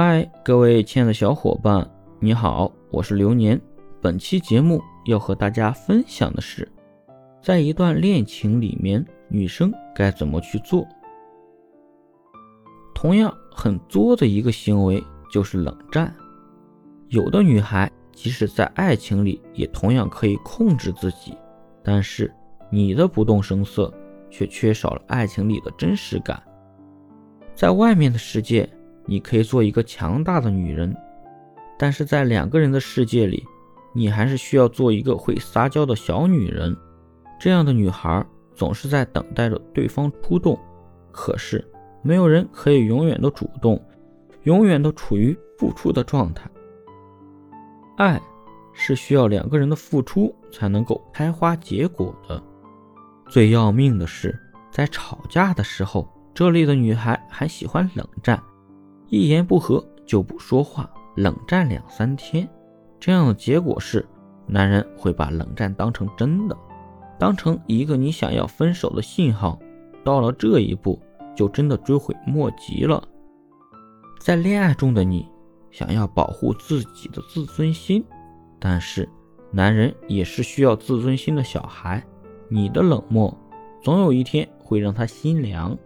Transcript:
嗨，各位亲爱的小伙伴，你好，我是流年。本期节目要和大家分享的是，在一段恋情里面，女生该怎么去做。同样很作的一个行为就是冷战。有的女孩即使在爱情里也同样可以控制自己，但是你的不动声色却缺少了爱情里的真实感。在外面的世界。你可以做一个强大的女人，但是在两个人的世界里，你还是需要做一个会撒娇的小女人。这样的女孩总是在等待着对方出动，可是没有人可以永远都主动，永远都处于付出的状态。爱是需要两个人的付出才能够开花结果的。最要命的是，在吵架的时候，这里的女孩还喜欢冷战。一言不合就不说话，冷战两三天，这样的结果是，男人会把冷战当成真的，当成一个你想要分手的信号。到了这一步，就真的追悔莫及了。在恋爱中的你，想要保护自己的自尊心，但是男人也是需要自尊心的小孩，你的冷漠，总有一天会让他心凉。